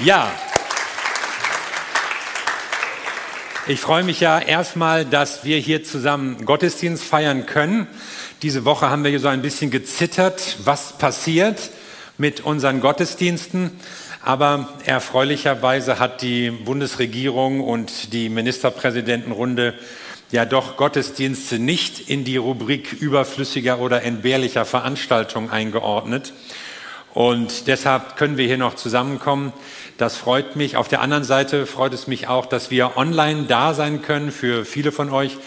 Ja. Ich freue mich ja erstmal, dass wir hier zusammen Gottesdienst feiern können. Diese Woche haben wir so ein bisschen gezittert, was passiert mit unseren Gottesdiensten. Aber erfreulicherweise hat die Bundesregierung und die Ministerpräsidentenrunde ja doch Gottesdienste nicht in die Rubrik überflüssiger oder entbehrlicher Veranstaltungen eingeordnet. Und deshalb können wir hier noch zusammenkommen. Das freut mich. Auf der anderen Seite freut es mich auch, dass wir online da sein können für viele von euch,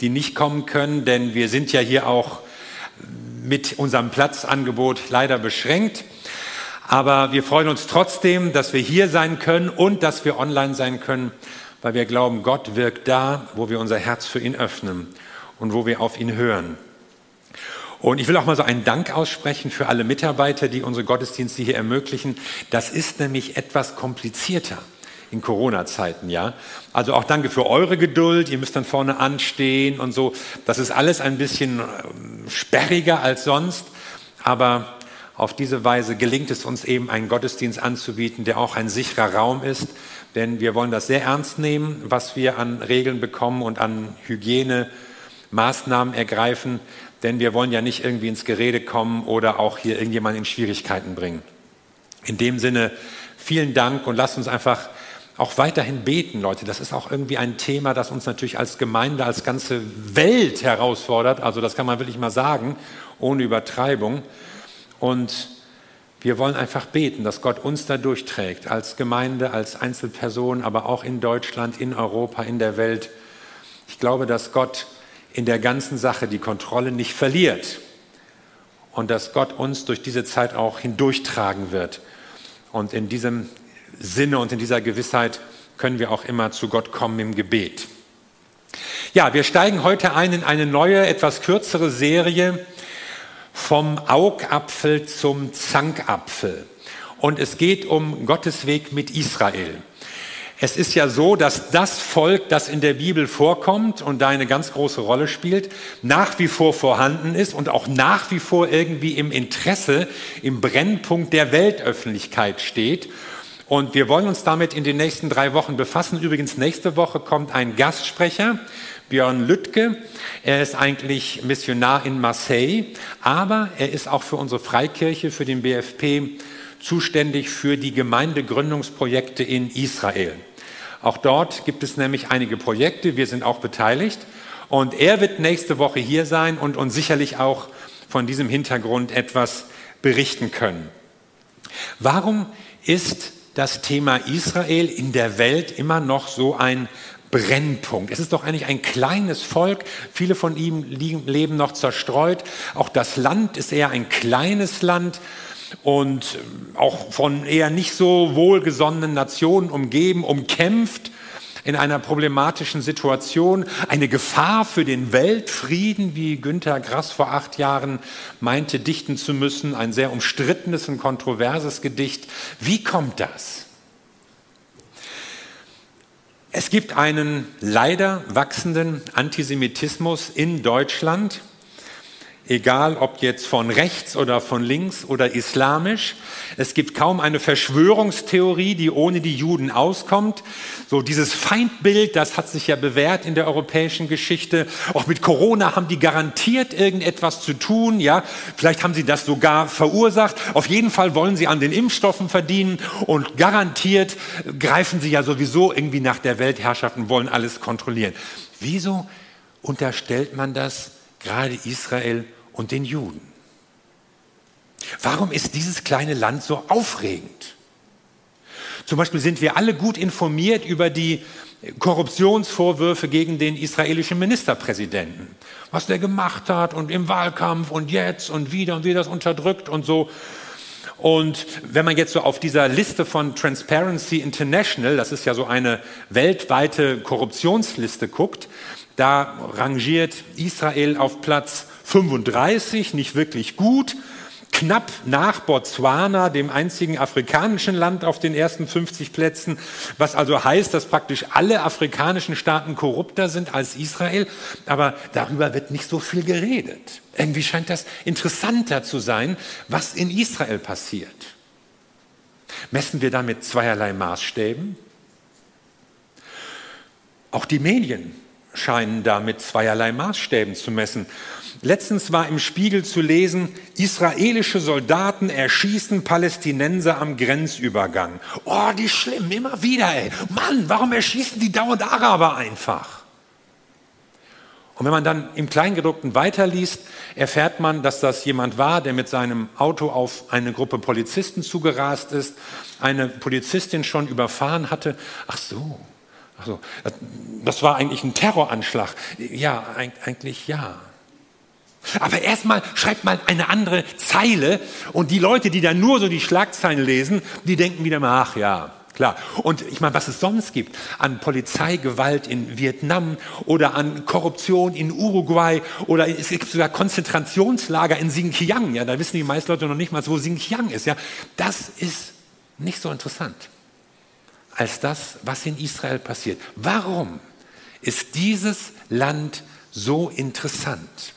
die nicht kommen können, denn wir sind ja hier auch mit unserem Platzangebot leider beschränkt. Aber wir freuen uns trotzdem, dass wir hier sein können und dass wir online sein können, weil wir glauben, Gott wirkt da, wo wir unser Herz für ihn öffnen und wo wir auf ihn hören. Und ich will auch mal so einen Dank aussprechen für alle Mitarbeiter, die unsere Gottesdienste hier ermöglichen. Das ist nämlich etwas komplizierter in Corona-Zeiten, ja. Also auch danke für eure Geduld. Ihr müsst dann vorne anstehen und so. Das ist alles ein bisschen ähm, sperriger als sonst. Aber auf diese Weise gelingt es uns eben, einen Gottesdienst anzubieten, der auch ein sicherer Raum ist. Denn wir wollen das sehr ernst nehmen, was wir an Regeln bekommen und an Hygienemaßnahmen ergreifen. Denn wir wollen ja nicht irgendwie ins Gerede kommen oder auch hier irgendjemanden in Schwierigkeiten bringen. In dem Sinne, vielen Dank und lasst uns einfach auch weiterhin beten, Leute. Das ist auch irgendwie ein Thema, das uns natürlich als Gemeinde, als ganze Welt herausfordert. Also das kann man wirklich mal sagen, ohne Übertreibung. Und wir wollen einfach beten, dass Gott uns da durchträgt, als Gemeinde, als Einzelperson, aber auch in Deutschland, in Europa, in der Welt. Ich glaube, dass Gott in der ganzen Sache die Kontrolle nicht verliert und dass Gott uns durch diese Zeit auch hindurchtragen wird. Und in diesem Sinne und in dieser Gewissheit können wir auch immer zu Gott kommen im Gebet. Ja, wir steigen heute ein in eine neue, etwas kürzere Serie vom Augapfel zum Zankapfel. Und es geht um Gottes Weg mit Israel. Es ist ja so, dass das Volk, das in der Bibel vorkommt und da eine ganz große Rolle spielt, nach wie vor vorhanden ist und auch nach wie vor irgendwie im Interesse, im Brennpunkt der Weltöffentlichkeit steht. Und wir wollen uns damit in den nächsten drei Wochen befassen. Übrigens, nächste Woche kommt ein Gastsprecher, Björn Lüttke. Er ist eigentlich Missionar in Marseille, aber er ist auch für unsere Freikirche, für den BFP zuständig für die Gemeindegründungsprojekte in Israel. Auch dort gibt es nämlich einige Projekte, wir sind auch beteiligt. Und er wird nächste Woche hier sein und uns sicherlich auch von diesem Hintergrund etwas berichten können. Warum ist das Thema Israel in der Welt immer noch so ein Brennpunkt. Es ist doch eigentlich ein kleines Volk. Viele von ihm leben noch zerstreut. Auch das Land ist eher ein kleines Land und auch von eher nicht so wohlgesonnenen Nationen umgeben, umkämpft in einer problematischen Situation. Eine Gefahr für den Weltfrieden, wie Günter Grass vor acht Jahren meinte, dichten zu müssen. Ein sehr umstrittenes und kontroverses Gedicht. Wie kommt das? Es gibt einen leider wachsenden Antisemitismus in Deutschland egal ob jetzt von rechts oder von links oder islamisch. Es gibt kaum eine Verschwörungstheorie, die ohne die Juden auskommt. So dieses Feindbild, das hat sich ja bewährt in der europäischen Geschichte. Auch mit Corona haben die garantiert irgendetwas zu tun. Ja, vielleicht haben sie das sogar verursacht. Auf jeden Fall wollen sie an den Impfstoffen verdienen und garantiert greifen sie ja sowieso irgendwie nach der Weltherrschaft und wollen alles kontrollieren. Wieso unterstellt man das gerade Israel und den Juden. Warum ist dieses kleine Land so aufregend? Zum Beispiel sind wir alle gut informiert über die Korruptionsvorwürfe gegen den israelischen Ministerpräsidenten. Was der gemacht hat und im Wahlkampf und jetzt und wieder und wie das unterdrückt und so. Und wenn man jetzt so auf dieser Liste von Transparency International, das ist ja so eine weltweite Korruptionsliste guckt, da rangiert Israel auf Platz 35, nicht wirklich gut, knapp nach Botswana, dem einzigen afrikanischen Land auf den ersten 50 Plätzen, was also heißt, dass praktisch alle afrikanischen Staaten korrupter sind als Israel, aber darüber wird nicht so viel geredet. Irgendwie scheint das interessanter zu sein, was in Israel passiert. Messen wir damit zweierlei Maßstäben? Auch die Medien scheinen da mit zweierlei Maßstäben zu messen. Letztens war im Spiegel zu lesen, israelische Soldaten erschießen Palästinenser am Grenzübergang. Oh, die schlimm, immer wieder, ey. Mann, warum erschießen die dauernd Araber einfach? Und wenn man dann im Kleingedruckten weiterliest, erfährt man, dass das jemand war, der mit seinem Auto auf eine Gruppe Polizisten zugerast ist, eine Polizistin schon überfahren hatte. Ach so, ach so, das war eigentlich ein Terroranschlag. Ja, eigentlich ja. Aber erstmal schreibt mal eine andere Zeile und die Leute, die dann nur so die Schlagzeilen lesen, die denken wieder mal, ach ja, klar. Und ich meine, was es sonst gibt an Polizeigewalt in Vietnam oder an Korruption in Uruguay oder es gibt sogar Konzentrationslager in Xinjiang, ja, da wissen die meisten Leute noch nicht mal, wo Xinjiang ist, ja. Das ist nicht so interessant als das, was in Israel passiert. Warum ist dieses Land so interessant?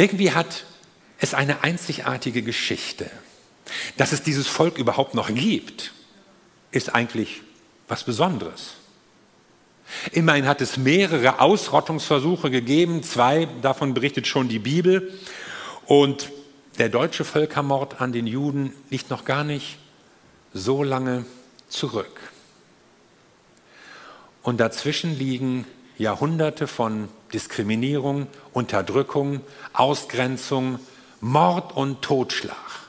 Irgendwie hat es eine einzigartige Geschichte. Dass es dieses Volk überhaupt noch gibt, ist eigentlich was Besonderes. Immerhin hat es mehrere Ausrottungsversuche gegeben, zwei davon berichtet schon die Bibel. Und der deutsche Völkermord an den Juden liegt noch gar nicht so lange zurück. Und dazwischen liegen Jahrhunderte von Diskriminierung, Unterdrückung, Ausgrenzung, Mord und Totschlag.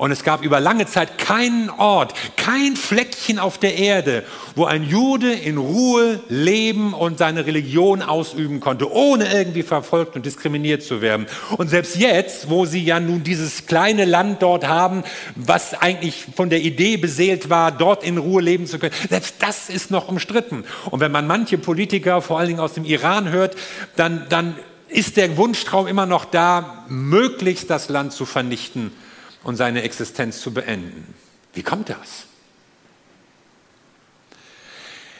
Und es gab über lange Zeit keinen Ort, kein Fleckchen auf der Erde, wo ein Jude in Ruhe leben und seine Religion ausüben konnte, ohne irgendwie verfolgt und diskriminiert zu werden. Und selbst jetzt, wo sie ja nun dieses kleine Land dort haben, was eigentlich von der Idee beseelt war, dort in Ruhe leben zu können, selbst das ist noch umstritten. Und wenn man manche Politiker, vor allen Dingen aus dem Iran hört, dann, dann ist der Wunschtraum immer noch da, möglichst das Land zu vernichten und seine Existenz zu beenden. Wie kommt das?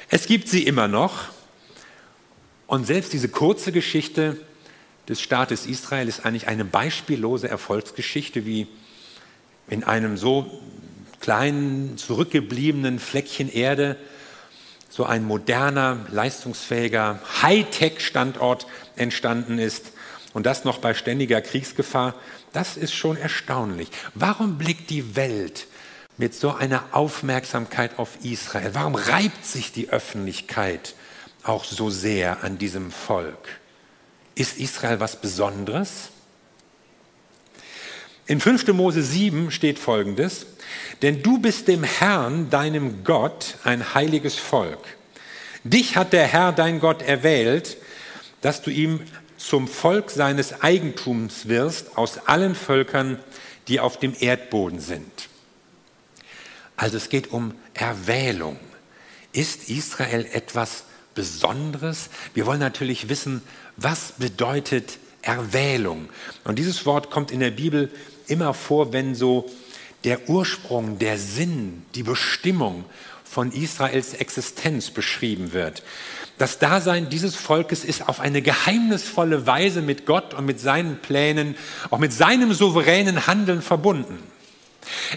Es gibt sie immer noch. Und selbst diese kurze Geschichte des Staates Israel ist eigentlich eine beispiellose Erfolgsgeschichte, wie in einem so kleinen, zurückgebliebenen Fleckchen Erde so ein moderner, leistungsfähiger Hightech-Standort entstanden ist und das noch bei ständiger Kriegsgefahr. Das ist schon erstaunlich. Warum blickt die Welt mit so einer Aufmerksamkeit auf Israel? Warum reibt sich die Öffentlichkeit auch so sehr an diesem Volk? Ist Israel was Besonderes? In 5. Mose 7 steht folgendes, denn du bist dem Herrn, deinem Gott, ein heiliges Volk. Dich hat der Herr, dein Gott, erwählt, dass du ihm zum Volk seines Eigentums wirst aus allen Völkern, die auf dem Erdboden sind. Also es geht um Erwählung. Ist Israel etwas Besonderes? Wir wollen natürlich wissen, was bedeutet Erwählung? Und dieses Wort kommt in der Bibel immer vor, wenn so der Ursprung, der Sinn, die Bestimmung von Israels Existenz beschrieben wird. Das Dasein dieses Volkes ist auf eine geheimnisvolle Weise mit Gott und mit seinen Plänen, auch mit seinem souveränen Handeln verbunden.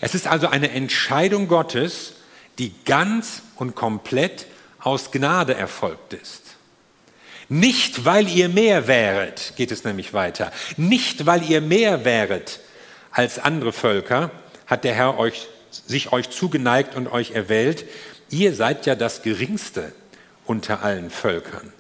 Es ist also eine Entscheidung Gottes, die ganz und komplett aus Gnade erfolgt ist. Nicht, weil ihr mehr wäret, geht es nämlich weiter, nicht, weil ihr mehr wäret als andere Völker, hat der Herr euch, sich euch zugeneigt und euch erwählt. Ihr seid ja das Geringste unter allen Völkern.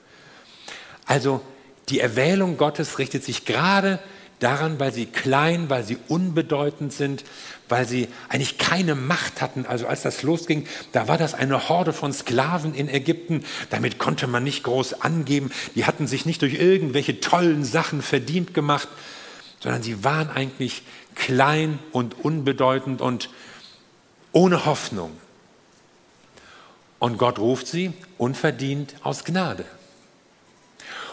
Also die Erwählung Gottes richtet sich gerade daran, weil sie klein, weil sie unbedeutend sind, weil sie eigentlich keine Macht hatten. Also als das losging, da war das eine Horde von Sklaven in Ägypten. Damit konnte man nicht groß angeben. Die hatten sich nicht durch irgendwelche tollen Sachen verdient gemacht, sondern sie waren eigentlich klein und unbedeutend und ohne Hoffnung. Und Gott ruft sie unverdient aus Gnade.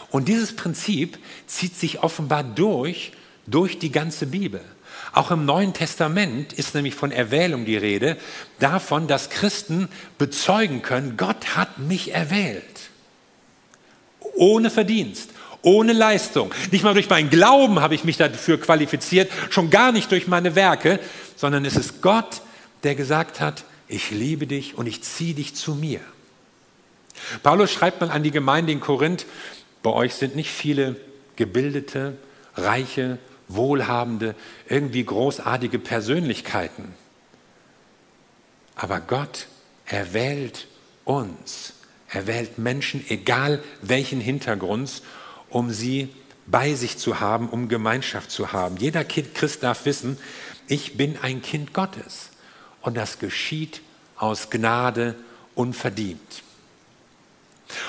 Und dieses Prinzip zieht sich offenbar durch, durch die ganze Bibel. Auch im Neuen Testament ist nämlich von Erwählung die Rede, davon, dass Christen bezeugen können, Gott hat mich erwählt. Ohne Verdienst, Ohne Leistung. Nicht mal durch meinen Glauben habe ich mich dafür qualifiziert, schon gar nicht durch meine Werke, sondern es ist Gott, der gesagt hat, ich liebe dich und ich ziehe dich zu mir. Paulus schreibt mal an die Gemeinde in Korinth, bei euch sind nicht viele gebildete, reiche, wohlhabende, irgendwie großartige Persönlichkeiten. Aber Gott erwählt uns. Er wählt Menschen, egal welchen Hintergrunds, um sie bei sich zu haben, um Gemeinschaft zu haben. Jeder Christ darf wissen, ich bin ein Kind Gottes. Und das geschieht aus Gnade unverdient.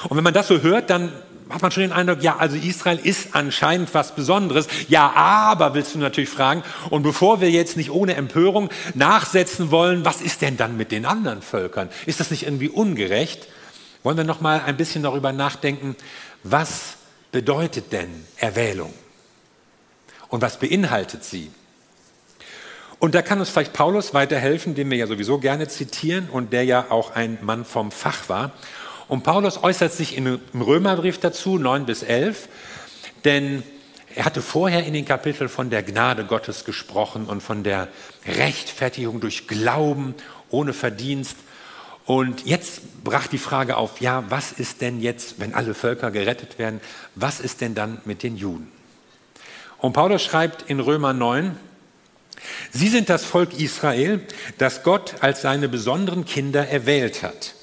Und wenn man das so hört, dann hat man schon den Eindruck, ja, also Israel ist anscheinend was Besonderes. Ja, aber willst du natürlich fragen. Und bevor wir jetzt nicht ohne Empörung nachsetzen wollen, was ist denn dann mit den anderen Völkern? Ist das nicht irgendwie ungerecht? Wollen wir noch mal ein bisschen darüber nachdenken, was bedeutet denn Erwählung? Und was beinhaltet sie? Und da kann uns vielleicht Paulus weiterhelfen, den wir ja sowieso gerne zitieren und der ja auch ein Mann vom Fach war. Und Paulus äußert sich im Römerbrief dazu, 9 bis 11, denn er hatte vorher in den Kapiteln von der Gnade Gottes gesprochen und von der Rechtfertigung durch Glauben ohne Verdienst. Und jetzt brach die Frage auf, ja, was ist denn jetzt, wenn alle Völker gerettet werden, was ist denn dann mit den Juden? Und Paulus schreibt in Römer 9, Sie sind das Volk Israel, das Gott als seine besonderen Kinder erwählt hat.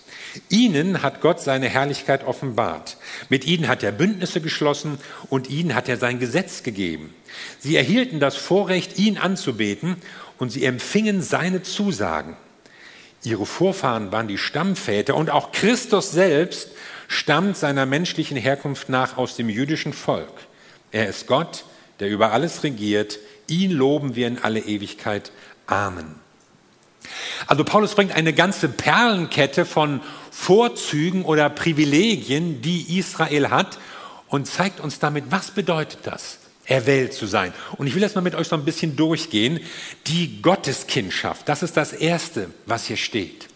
Ihnen hat Gott seine Herrlichkeit offenbart. Mit ihnen hat er Bündnisse geschlossen und ihnen hat er sein Gesetz gegeben. Sie erhielten das Vorrecht, ihn anzubeten und sie empfingen seine Zusagen. Ihre Vorfahren waren die Stammväter und auch Christus selbst stammt seiner menschlichen Herkunft nach aus dem jüdischen Volk. Er ist Gott, der über alles regiert. Ihn loben wir in alle Ewigkeit. Amen. Also Paulus bringt eine ganze Perlenkette von Vorzügen oder Privilegien, die Israel hat und zeigt uns damit, was bedeutet das, erwählt zu sein. Und ich will das mal mit euch so ein bisschen durchgehen. Die Gotteskindschaft, das ist das Erste, was hier steht.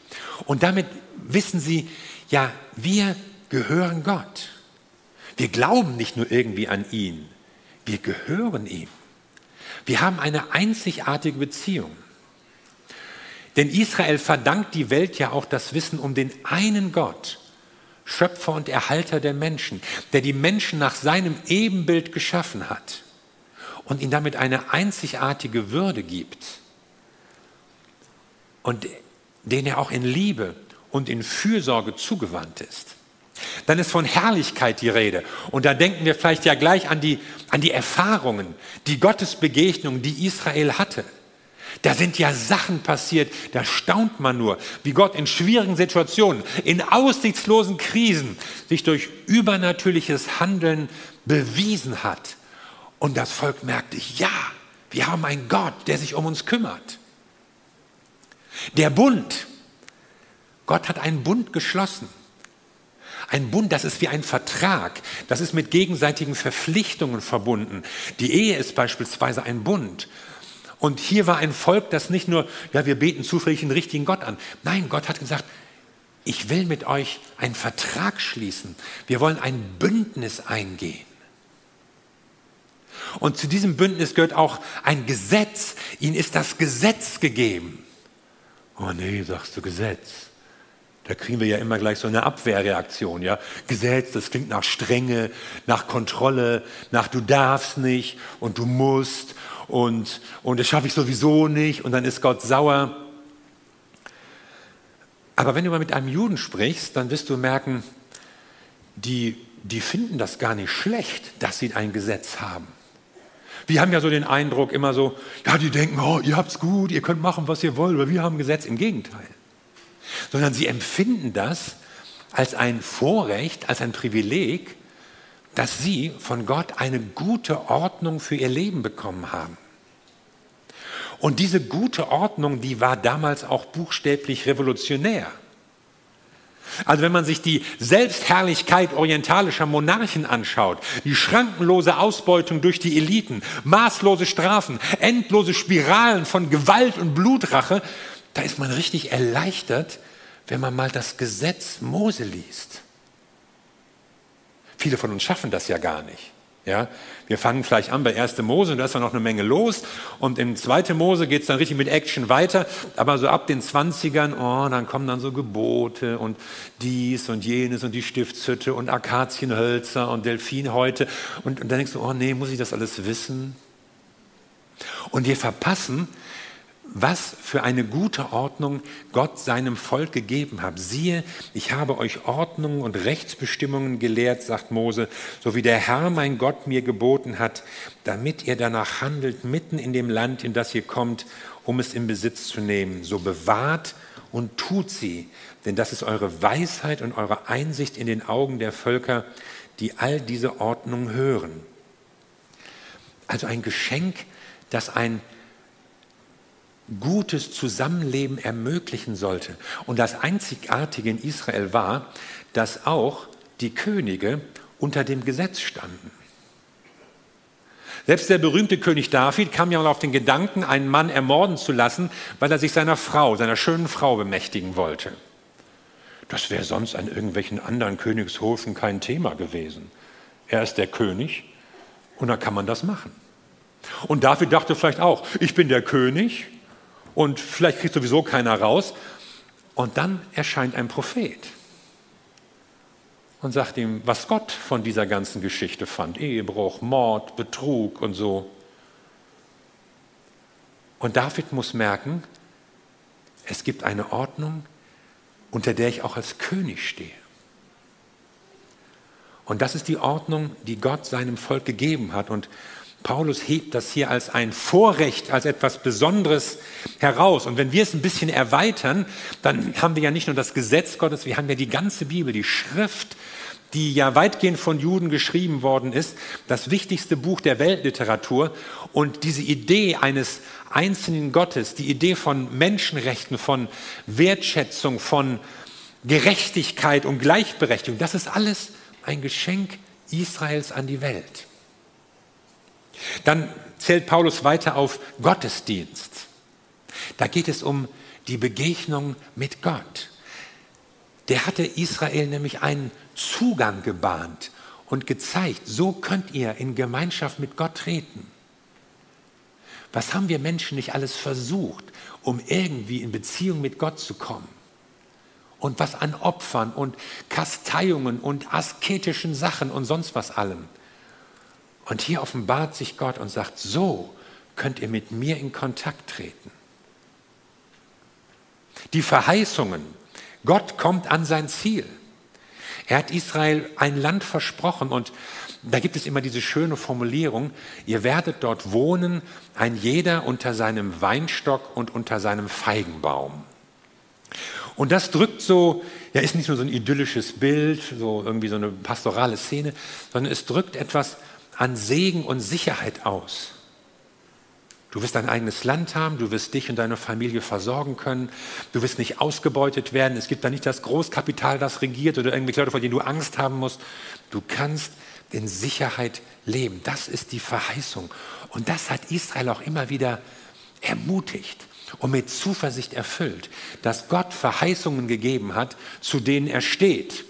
Und damit wissen Sie, ja, wir gehören Gott. Wir glauben nicht nur irgendwie an ihn, wir gehören ihm. Wir haben eine einzigartige Beziehung. Denn Israel verdankt die Welt ja auch das Wissen um den einen Gott, Schöpfer und Erhalter der Menschen, der die Menschen nach seinem Ebenbild geschaffen hat und ihnen damit eine einzigartige Würde gibt und den er auch in Liebe und in Fürsorge zugewandt ist. Dann ist von Herrlichkeit die Rede. Und da denken wir vielleicht ja gleich an die, an die Erfahrungen, die Gottesbegegnungen, die Israel hatte. Da sind ja Sachen passiert, da staunt man nur, wie Gott in schwierigen Situationen, in aussichtslosen Krisen sich durch übernatürliches Handeln bewiesen hat. Und das Volk merkte, ja, wir haben einen Gott, der sich um uns kümmert. Der Bund, Gott hat einen Bund geschlossen. Ein Bund, das ist wie ein Vertrag, das ist mit gegenseitigen Verpflichtungen verbunden. Die Ehe ist beispielsweise ein Bund. Und hier war ein Volk, das nicht nur, ja, wir beten zufällig den richtigen Gott an. Nein, Gott hat gesagt, ich will mit euch einen Vertrag schließen. Wir wollen ein Bündnis eingehen. Und zu diesem Bündnis gehört auch ein Gesetz. Ihnen ist das Gesetz gegeben. Oh nee, sagst du Gesetz. Da kriegen wir ja immer gleich so eine Abwehrreaktion. Ja? Gesetz, das klingt nach Strenge, nach Kontrolle, nach du darfst nicht und du musst und, und das schaffe ich sowieso nicht und dann ist Gott sauer. Aber wenn du mal mit einem Juden sprichst, dann wirst du merken, die, die finden das gar nicht schlecht, dass sie ein Gesetz haben. Wir haben ja so den Eindruck immer so, ja, die denken, oh, ihr habt's gut, ihr könnt machen, was ihr wollt, aber wir haben Gesetz. Im Gegenteil. Sondern sie empfinden das als ein Vorrecht, als ein Privileg, dass sie von Gott eine gute Ordnung für ihr Leben bekommen haben. Und diese gute Ordnung, die war damals auch buchstäblich revolutionär. Also wenn man sich die Selbstherrlichkeit orientalischer Monarchen anschaut, die schrankenlose Ausbeutung durch die Eliten, maßlose Strafen, endlose Spiralen von Gewalt und Blutrache, da ist man richtig erleichtert, wenn man mal das Gesetz Mose liest. Viele von uns schaffen das ja gar nicht. Ja, wir fangen vielleicht an bei 1. Mose und da ist dann noch eine Menge los. Und in 2. Mose geht es dann richtig mit Action weiter. Aber so ab den 20ern, oh, dann kommen dann so Gebote und dies und jenes und die Stiftshütte und Akazienhölzer und Delfinhäute. Und, und dann denkst du, oh nee, muss ich das alles wissen? Und wir verpassen, was für eine gute Ordnung Gott seinem Volk gegeben hat. Siehe, ich habe euch Ordnungen und Rechtsbestimmungen gelehrt, sagt Mose, so wie der Herr mein Gott mir geboten hat, damit ihr danach handelt mitten in dem Land, in das ihr kommt, um es in Besitz zu nehmen. So bewahrt und tut sie, denn das ist eure Weisheit und eure Einsicht in den Augen der Völker, die all diese Ordnungen hören. Also ein Geschenk, das ein gutes Zusammenleben ermöglichen sollte. Und das Einzigartige in Israel war, dass auch die Könige unter dem Gesetz standen. Selbst der berühmte König David kam ja mal auf den Gedanken, einen Mann ermorden zu lassen, weil er sich seiner Frau, seiner schönen Frau bemächtigen wollte. Das wäre sonst an irgendwelchen anderen Königshofen kein Thema gewesen. Er ist der König und da kann man das machen. Und David dachte vielleicht auch, ich bin der König, und vielleicht kriegt sowieso keiner raus. Und dann erscheint ein Prophet und sagt ihm, was Gott von dieser ganzen Geschichte fand. Ehebruch, Mord, Betrug und so. Und David muss merken, es gibt eine Ordnung, unter der ich auch als König stehe. Und das ist die Ordnung, die Gott seinem Volk gegeben hat. Und Paulus hebt das hier als ein Vorrecht, als etwas Besonderes heraus. Und wenn wir es ein bisschen erweitern, dann haben wir ja nicht nur das Gesetz Gottes, wir haben ja die ganze Bibel, die Schrift, die ja weitgehend von Juden geschrieben worden ist, das wichtigste Buch der Weltliteratur. Und diese Idee eines einzelnen Gottes, die Idee von Menschenrechten, von Wertschätzung, von Gerechtigkeit und Gleichberechtigung, das ist alles ein Geschenk Israels an die Welt. Dann zählt Paulus weiter auf Gottesdienst. Da geht es um die Begegnung mit Gott. Der hatte Israel nämlich einen Zugang gebahnt und gezeigt, so könnt ihr in Gemeinschaft mit Gott treten. Was haben wir Menschen nicht alles versucht, um irgendwie in Beziehung mit Gott zu kommen? Und was an Opfern und Kasteiungen und asketischen Sachen und sonst was allem. Und hier offenbart sich Gott und sagt, so könnt ihr mit mir in Kontakt treten. Die Verheißungen, Gott kommt an sein Ziel. Er hat Israel ein Land versprochen und da gibt es immer diese schöne Formulierung, ihr werdet dort wohnen, ein jeder unter seinem Weinstock und unter seinem Feigenbaum. Und das drückt so, ja, ist nicht nur so ein idyllisches Bild, so irgendwie so eine pastorale Szene, sondern es drückt etwas an Segen und Sicherheit aus. Du wirst dein eigenes Land haben, du wirst dich und deine Familie versorgen können, du wirst nicht ausgebeutet werden, es gibt da nicht das Großkapital, das regiert oder irgendwelche Leute, vor denen du Angst haben musst. Du kannst in Sicherheit leben. Das ist die Verheißung. Und das hat Israel auch immer wieder ermutigt und mit Zuversicht erfüllt, dass Gott Verheißungen gegeben hat, zu denen er steht.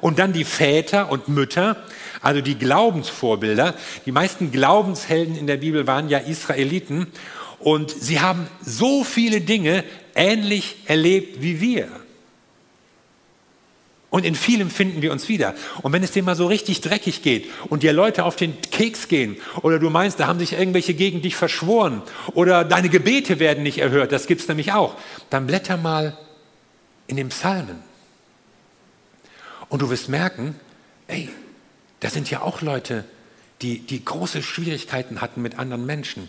Und dann die Väter und Mütter, also die Glaubensvorbilder. Die meisten Glaubenshelden in der Bibel waren ja Israeliten und sie haben so viele Dinge ähnlich erlebt wie wir. Und in vielem finden wir uns wieder. Und wenn es dir mal so richtig dreckig geht und dir Leute auf den Keks gehen oder du meinst, da haben sich irgendwelche gegen dich verschworen oder deine Gebete werden nicht erhört, das gibt es nämlich auch, dann blätter mal in den Psalmen. Und du wirst merken, ey, da sind ja auch Leute, die, die große Schwierigkeiten hatten mit anderen Menschen,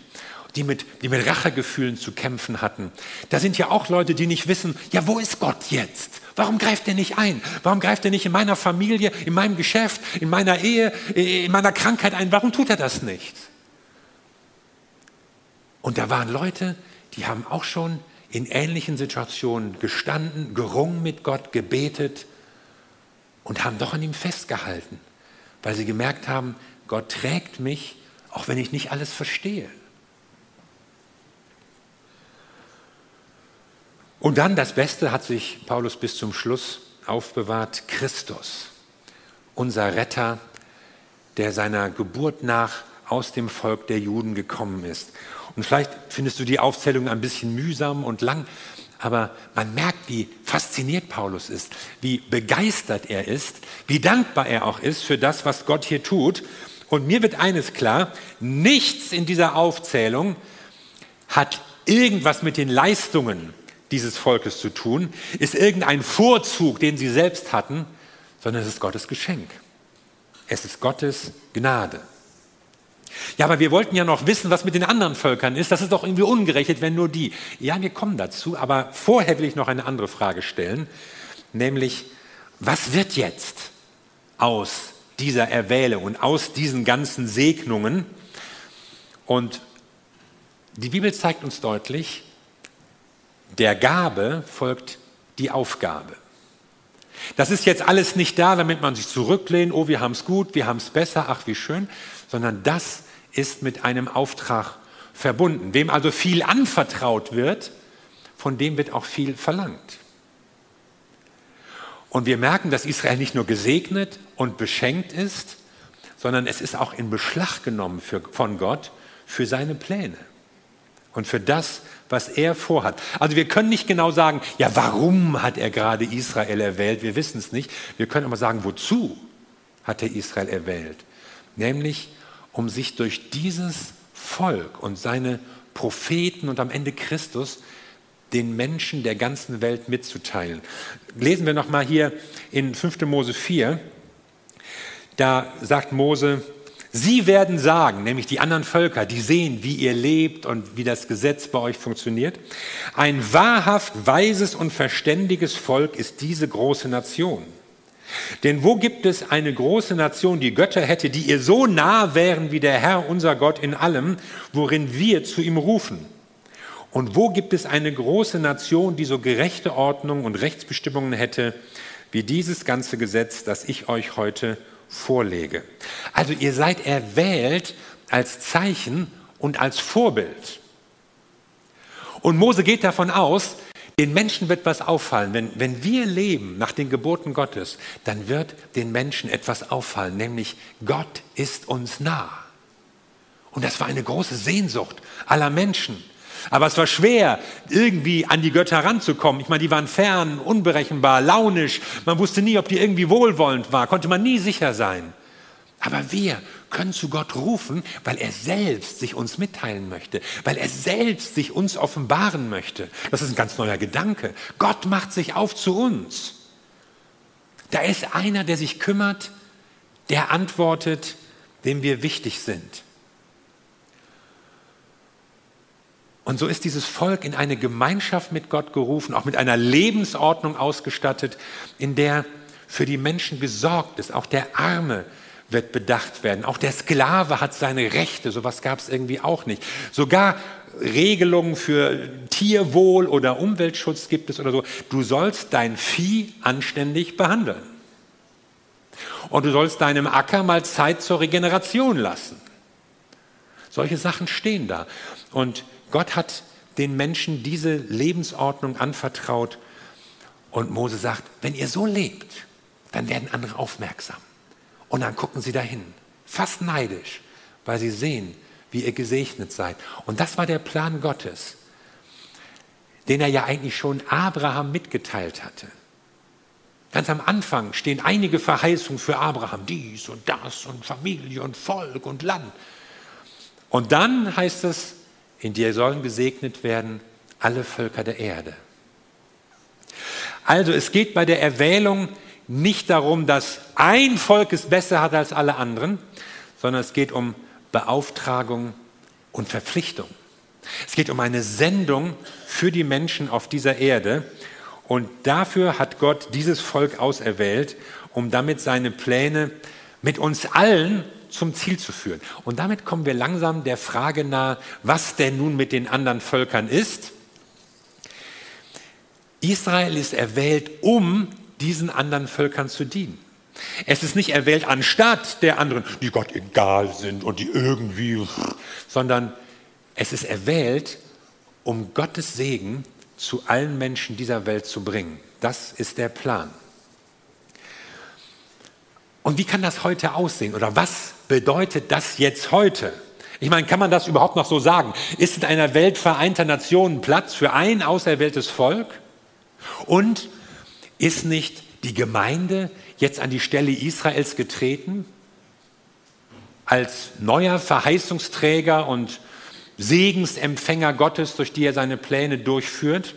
die mit, die mit Rachegefühlen zu kämpfen hatten. Da sind ja auch Leute, die nicht wissen, ja, wo ist Gott jetzt? Warum greift er nicht ein? Warum greift er nicht in meiner Familie, in meinem Geschäft, in meiner Ehe, in meiner Krankheit ein? Warum tut er das nicht? Und da waren Leute, die haben auch schon in ähnlichen Situationen gestanden, gerungen mit Gott, gebetet und haben doch an ihm festgehalten weil sie gemerkt haben, Gott trägt mich, auch wenn ich nicht alles verstehe. Und dann das Beste hat sich Paulus bis zum Schluss aufbewahrt, Christus, unser Retter, der seiner Geburt nach aus dem Volk der Juden gekommen ist. Und vielleicht findest du die Aufzählung ein bisschen mühsam und lang, aber man merkt, wie fasziniert Paulus ist, wie begeistert er ist, wie dankbar er auch ist für das, was Gott hier tut. Und mir wird eines klar, nichts in dieser Aufzählung hat irgendwas mit den Leistungen dieses Volkes zu tun, ist irgendein Vorzug, den sie selbst hatten, sondern es ist Gottes Geschenk. Es ist Gottes Gnade. Ja, aber wir wollten ja noch wissen, was mit den anderen Völkern ist. Das ist doch irgendwie ungerechnet, wenn nur die. Ja, wir kommen dazu, aber vorher will ich noch eine andere Frage stellen, nämlich, was wird jetzt aus dieser Erwählung und aus diesen ganzen Segnungen? Und die Bibel zeigt uns deutlich, der Gabe folgt die Aufgabe. Das ist jetzt alles nicht da, damit man sich zurücklehnt, oh, wir haben es gut, wir haben es besser, ach, wie schön, sondern das ist mit einem Auftrag verbunden. Wem also viel anvertraut wird, von dem wird auch viel verlangt. Und wir merken, dass Israel nicht nur gesegnet und beschenkt ist, sondern es ist auch in Beschlag genommen für, von Gott für seine Pläne und für das, was er vorhat. Also wir können nicht genau sagen, ja, warum hat er gerade Israel erwählt? Wir wissen es nicht. Wir können aber sagen, wozu hat er Israel erwählt? Nämlich, um sich durch dieses Volk und seine Propheten und am Ende Christus den Menschen der ganzen Welt mitzuteilen. Lesen wir nochmal hier in 5. Mose 4. Da sagt Mose, Sie werden sagen, nämlich die anderen Völker, die sehen, wie ihr lebt und wie das Gesetz bei euch funktioniert, ein wahrhaft weises und verständiges Volk ist diese große Nation. Denn wo gibt es eine große Nation, die Götter hätte, die ihr so nah wären wie der Herr, unser Gott, in allem, worin wir zu ihm rufen? Und wo gibt es eine große Nation, die so gerechte Ordnung und Rechtsbestimmungen hätte, wie dieses ganze Gesetz, das ich euch heute vorlege. Also ihr seid erwählt als Zeichen und als Vorbild. Und Mose geht davon aus, den Menschen wird was auffallen. Wenn, wenn wir leben nach den Geboten Gottes, dann wird den Menschen etwas auffallen, nämlich Gott ist uns nah. Und das war eine große Sehnsucht aller Menschen. Aber es war schwer, irgendwie an die Götter ranzukommen. Ich meine, die waren fern, unberechenbar, launisch. Man wusste nie, ob die irgendwie wohlwollend war, konnte man nie sicher sein. Aber wir können zu Gott rufen, weil er selbst sich uns mitteilen möchte, weil er selbst sich uns offenbaren möchte. Das ist ein ganz neuer Gedanke. Gott macht sich auf zu uns. Da ist einer, der sich kümmert, der antwortet, dem wir wichtig sind. Und so ist dieses Volk in eine Gemeinschaft mit Gott gerufen, auch mit einer Lebensordnung ausgestattet, in der für die Menschen gesorgt ist. Auch der Arme wird bedacht werden. Auch der Sklave hat seine Rechte. Sowas gab es irgendwie auch nicht. Sogar Regelungen für Tierwohl oder Umweltschutz gibt es oder so. Du sollst dein Vieh anständig behandeln. Und du sollst deinem Acker mal Zeit zur Regeneration lassen. Solche Sachen stehen da. Und Gott hat den Menschen diese Lebensordnung anvertraut und Mose sagt, wenn ihr so lebt, dann werden andere aufmerksam. Und dann gucken sie dahin, fast neidisch, weil sie sehen, wie ihr gesegnet seid. Und das war der Plan Gottes, den er ja eigentlich schon Abraham mitgeteilt hatte. Ganz am Anfang stehen einige Verheißungen für Abraham, dies und das und Familie und Volk und Land. Und dann heißt es, in dir sollen gesegnet werden alle Völker der Erde. Also es geht bei der Erwählung nicht darum, dass ein Volk es besser hat als alle anderen, sondern es geht um Beauftragung und Verpflichtung. Es geht um eine Sendung für die Menschen auf dieser Erde. Und dafür hat Gott dieses Volk auserwählt, um damit seine Pläne mit uns allen zum Ziel zu führen. Und damit kommen wir langsam der Frage nahe, was denn nun mit den anderen Völkern ist. Israel ist erwählt, um diesen anderen Völkern zu dienen. Es ist nicht erwählt anstatt der anderen, die Gott egal sind und die irgendwie, sondern es ist erwählt, um Gottes Segen zu allen Menschen dieser Welt zu bringen. Das ist der Plan. Und wie kann das heute aussehen? Oder was bedeutet das jetzt heute? Ich meine, kann man das überhaupt noch so sagen? Ist in einer Welt vereinter Nationen Platz für ein auserwähltes Volk? Und ist nicht die Gemeinde jetzt an die Stelle Israels getreten? Als neuer Verheißungsträger und Segensempfänger Gottes, durch die er seine Pläne durchführt?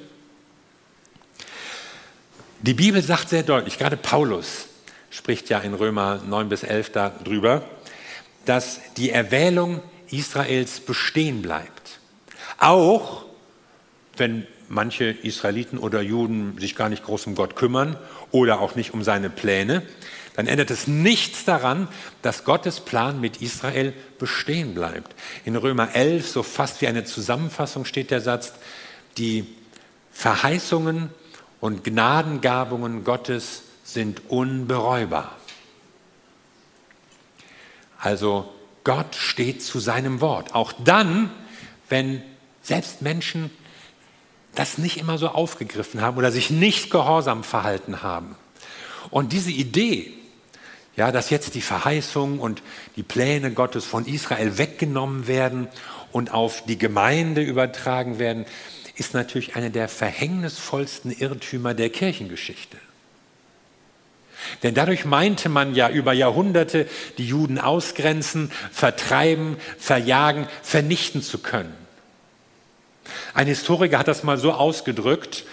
Die Bibel sagt sehr deutlich, gerade Paulus spricht ja in Römer 9 bis 11 darüber, dass die Erwählung Israels bestehen bleibt. Auch wenn manche Israeliten oder Juden sich gar nicht groß um Gott kümmern oder auch nicht um seine Pläne, dann ändert es nichts daran, dass Gottes Plan mit Israel bestehen bleibt. In Römer 11, so fast wie eine Zusammenfassung steht der Satz, die Verheißungen und Gnadengabungen Gottes sind unbereubar. Also Gott steht zu seinem Wort. Auch dann, wenn selbst Menschen das nicht immer so aufgegriffen haben oder sich nicht gehorsam verhalten haben. Und diese Idee, ja, dass jetzt die Verheißung und die Pläne Gottes von Israel weggenommen werden und auf die Gemeinde übertragen werden, ist natürlich eine der verhängnisvollsten Irrtümer der Kirchengeschichte. Denn dadurch meinte man ja über Jahrhunderte, die Juden ausgrenzen, vertreiben, verjagen, vernichten zu können. Ein Historiker hat das mal so ausgedrückt,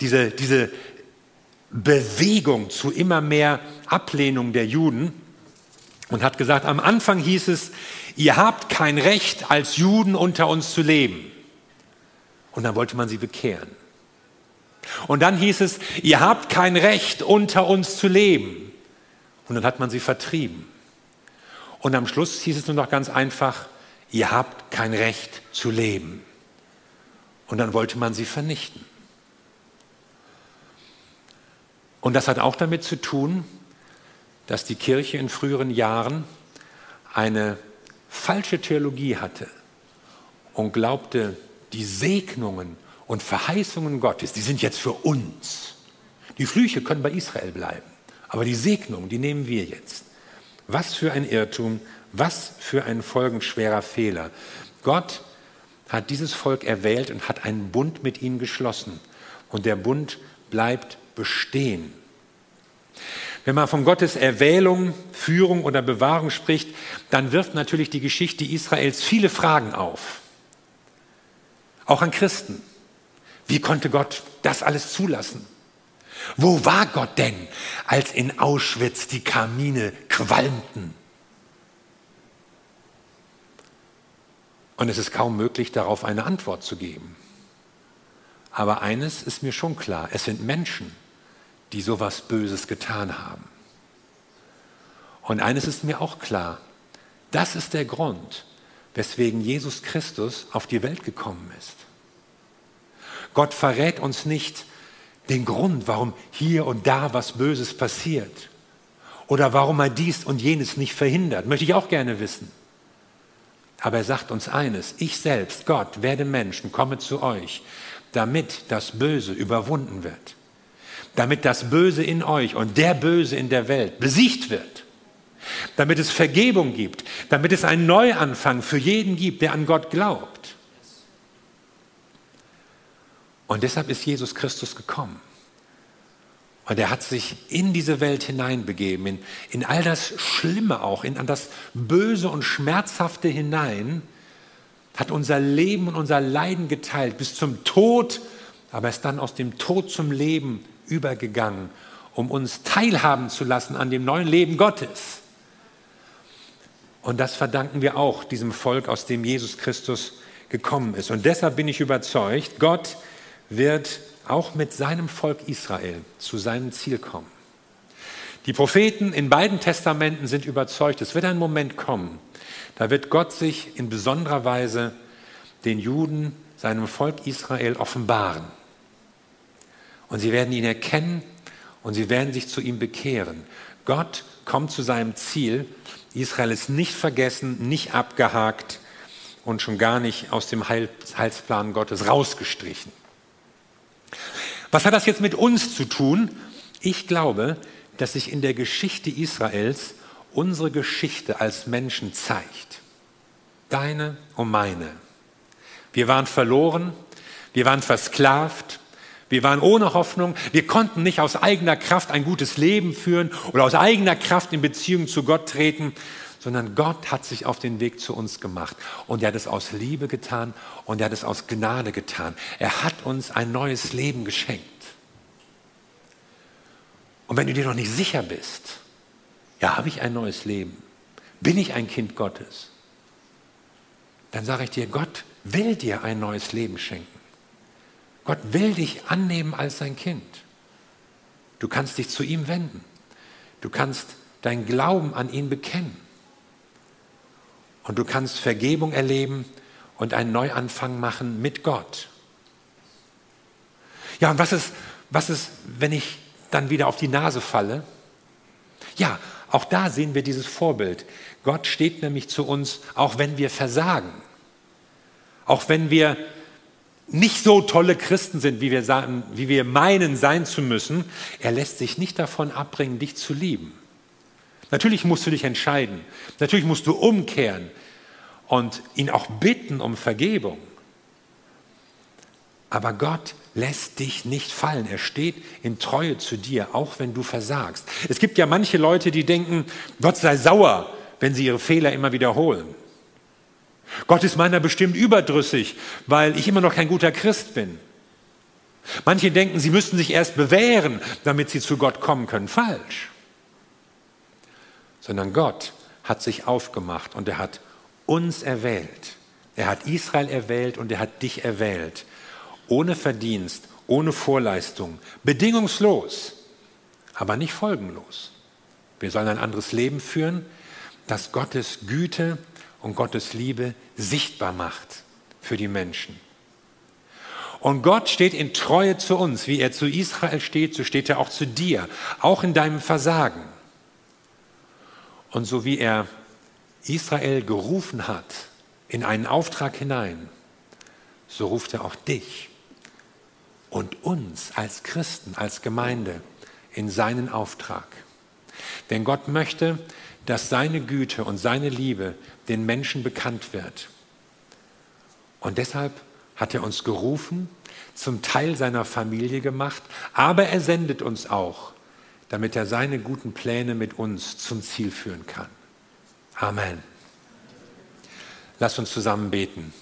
diese, diese Bewegung zu immer mehr Ablehnung der Juden und hat gesagt, am Anfang hieß es, ihr habt kein Recht, als Juden unter uns zu leben. Und dann wollte man sie bekehren. Und dann hieß es, ihr habt kein Recht, unter uns zu leben. Und dann hat man sie vertrieben. Und am Schluss hieß es nur noch ganz einfach, ihr habt kein Recht zu leben. Und dann wollte man sie vernichten. Und das hat auch damit zu tun, dass die Kirche in früheren Jahren eine falsche Theologie hatte und glaubte, die Segnungen und Verheißungen Gottes, die sind jetzt für uns. Die Flüche können bei Israel bleiben, aber die Segnungen, die nehmen wir jetzt. Was für ein Irrtum, was für ein folgenschwerer Fehler. Gott hat dieses Volk erwählt und hat einen Bund mit ihm geschlossen. Und der Bund bleibt bestehen. Wenn man von Gottes Erwählung, Führung oder Bewahrung spricht, dann wirft natürlich die Geschichte Israels viele Fragen auf. Auch an Christen. Wie konnte Gott das alles zulassen? Wo war Gott denn, als in Auschwitz die Kamine qualmten? Und es ist kaum möglich, darauf eine Antwort zu geben. Aber eines ist mir schon klar, es sind Menschen, die sowas Böses getan haben. Und eines ist mir auch klar, das ist der Grund, weswegen Jesus Christus auf die Welt gekommen ist. Gott verrät uns nicht den Grund, warum hier und da was Böses passiert oder warum er dies und jenes nicht verhindert. Möchte ich auch gerne wissen. Aber er sagt uns eines, ich selbst, Gott, werde Menschen, komme zu euch, damit das Böse überwunden wird, damit das Böse in euch und der Böse in der Welt besiegt wird, damit es Vergebung gibt, damit es einen Neuanfang für jeden gibt, der an Gott glaubt. Und deshalb ist Jesus Christus gekommen. Und er hat sich in diese Welt hineinbegeben, in, in all das Schlimme auch, in an das Böse und Schmerzhafte hinein, hat unser Leben und unser Leiden geteilt bis zum Tod, aber ist dann aus dem Tod zum Leben übergegangen, um uns teilhaben zu lassen an dem neuen Leben Gottes. Und das verdanken wir auch diesem Volk, aus dem Jesus Christus gekommen ist. Und deshalb bin ich überzeugt, Gott wird auch mit seinem Volk Israel zu seinem Ziel kommen. Die Propheten in beiden Testamenten sind überzeugt, es wird ein Moment kommen, da wird Gott sich in besonderer Weise den Juden, seinem Volk Israel offenbaren. Und sie werden ihn erkennen und sie werden sich zu ihm bekehren. Gott kommt zu seinem Ziel. Israel ist nicht vergessen, nicht abgehakt und schon gar nicht aus dem Heilsplan Gottes rausgestrichen. Was hat das jetzt mit uns zu tun? Ich glaube, dass sich in der Geschichte Israels unsere Geschichte als Menschen zeigt. Deine und meine. Wir waren verloren, wir waren versklavt, wir waren ohne Hoffnung, wir konnten nicht aus eigener Kraft ein gutes Leben führen oder aus eigener Kraft in Beziehung zu Gott treten, sondern Gott hat sich auf den Weg zu uns gemacht und er hat es aus Liebe getan und er hat es aus Gnade getan. Er hat uns ein neues Leben geschenkt. Und wenn du dir noch nicht sicher bist, ja, habe ich ein neues Leben? Bin ich ein Kind Gottes? Dann sage ich dir, Gott will dir ein neues Leben schenken. Gott will dich annehmen als sein Kind. Du kannst dich zu ihm wenden. Du kannst dein Glauben an ihn bekennen. Und du kannst Vergebung erleben und einen Neuanfang machen mit Gott. Ja, und was ist, was ist, wenn ich dann wieder auf die Nase falle? Ja, auch da sehen wir dieses Vorbild. Gott steht nämlich zu uns, auch wenn wir versagen. Auch wenn wir nicht so tolle Christen sind, wie wir, sagen, wie wir meinen sein zu müssen. Er lässt sich nicht davon abbringen, dich zu lieben. Natürlich musst du dich entscheiden. Natürlich musst du umkehren und ihn auch bitten um Vergebung. Aber Gott lässt dich nicht fallen. Er steht in Treue zu dir, auch wenn du versagst. Es gibt ja manche Leute, die denken, Gott sei sauer, wenn sie ihre Fehler immer wiederholen. Gott ist meiner bestimmt überdrüssig, weil ich immer noch kein guter Christ bin. Manche denken, sie müssten sich erst bewähren, damit sie zu Gott kommen können. Falsch. Sondern Gott hat sich aufgemacht und er hat uns erwählt. Er hat Israel erwählt und er hat dich erwählt. Ohne Verdienst, ohne Vorleistung, bedingungslos, aber nicht folgenlos. Wir sollen ein anderes Leben führen, das Gottes Güte und Gottes Liebe sichtbar macht für die Menschen. Und Gott steht in Treue zu uns. Wie er zu Israel steht, so steht er auch zu dir, auch in deinem Versagen. Und so wie er Israel gerufen hat in einen Auftrag hinein, so ruft er auch dich und uns als Christen, als Gemeinde in seinen Auftrag. Denn Gott möchte, dass seine Güte und seine Liebe den Menschen bekannt wird. Und deshalb hat er uns gerufen, zum Teil seiner Familie gemacht, aber er sendet uns auch, damit er seine guten Pläne mit uns zum Ziel führen kann. Amen. Lass uns zusammen beten.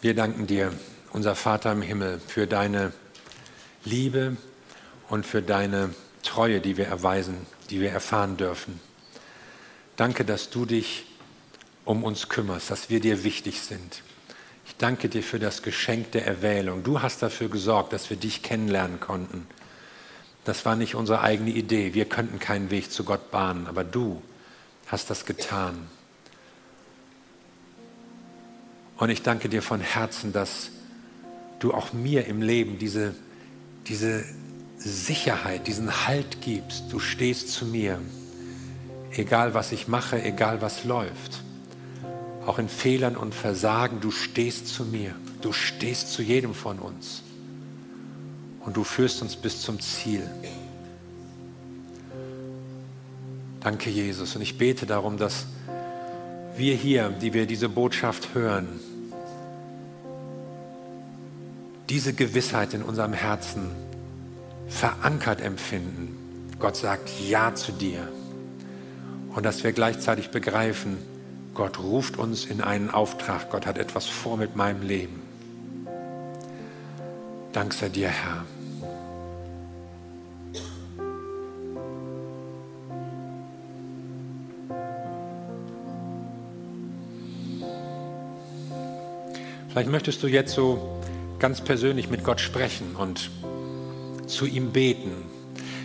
Wir danken dir, unser Vater im Himmel, für deine Liebe und für deine Treue, die wir erweisen, die wir erfahren dürfen. Danke, dass du dich um uns kümmerst, dass wir dir wichtig sind. Ich danke dir für das Geschenk der Erwählung. Du hast dafür gesorgt, dass wir dich kennenlernen konnten. Das war nicht unsere eigene Idee. Wir könnten keinen Weg zu Gott bahnen, aber du hast das getan. Und ich danke dir von Herzen, dass du auch mir im Leben diese, diese Sicherheit, diesen Halt gibst. Du stehst zu mir, egal was ich mache, egal was läuft. Auch in Fehlern und Versagen, du stehst zu mir. Du stehst zu jedem von uns. Und du führst uns bis zum Ziel. Danke, Jesus. Und ich bete darum, dass wir hier, die wir diese Botschaft hören, diese Gewissheit in unserem Herzen verankert empfinden. Gott sagt Ja zu dir. Und dass wir gleichzeitig begreifen, Gott ruft uns in einen Auftrag. Gott hat etwas vor mit meinem Leben. Dank sei dir, Herr. Vielleicht möchtest du jetzt so ganz persönlich mit Gott sprechen und zu ihm beten.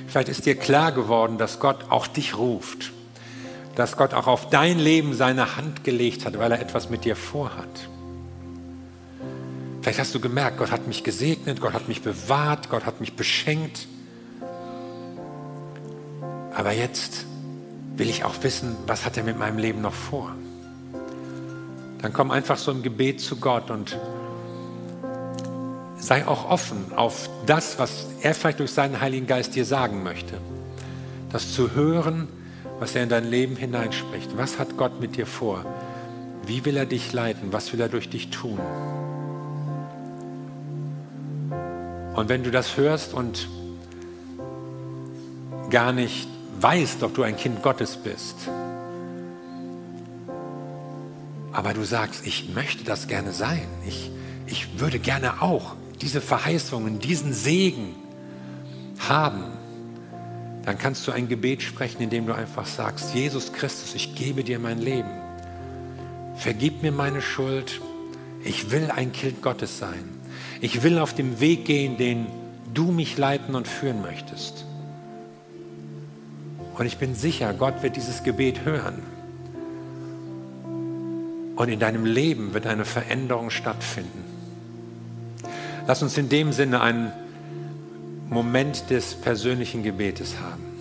Vielleicht ist dir klar geworden, dass Gott auch dich ruft, dass Gott auch auf dein Leben seine Hand gelegt hat, weil er etwas mit dir vorhat. Vielleicht hast du gemerkt, Gott hat mich gesegnet, Gott hat mich bewahrt, Gott hat mich beschenkt. Aber jetzt will ich auch wissen, was hat er mit meinem Leben noch vor. Dann komm einfach so im Gebet zu Gott und sei auch offen auf das, was er vielleicht durch seinen Heiligen Geist dir sagen möchte. Das zu hören, was er in dein Leben hineinspricht. Was hat Gott mit dir vor? Wie will er dich leiten? Was will er durch dich tun? Und wenn du das hörst und gar nicht weißt, ob du ein Kind Gottes bist, aber du sagst, ich möchte das gerne sein, ich, ich würde gerne auch diese Verheißungen, diesen Segen haben, dann kannst du ein Gebet sprechen, in dem du einfach sagst, Jesus Christus, ich gebe dir mein Leben. Vergib mir meine Schuld. Ich will ein Kind Gottes sein. Ich will auf dem Weg gehen, den du mich leiten und führen möchtest. Und ich bin sicher, Gott wird dieses Gebet hören. Und in deinem Leben wird eine Veränderung stattfinden. Lass uns in dem Sinne einen Moment des persönlichen Gebetes haben.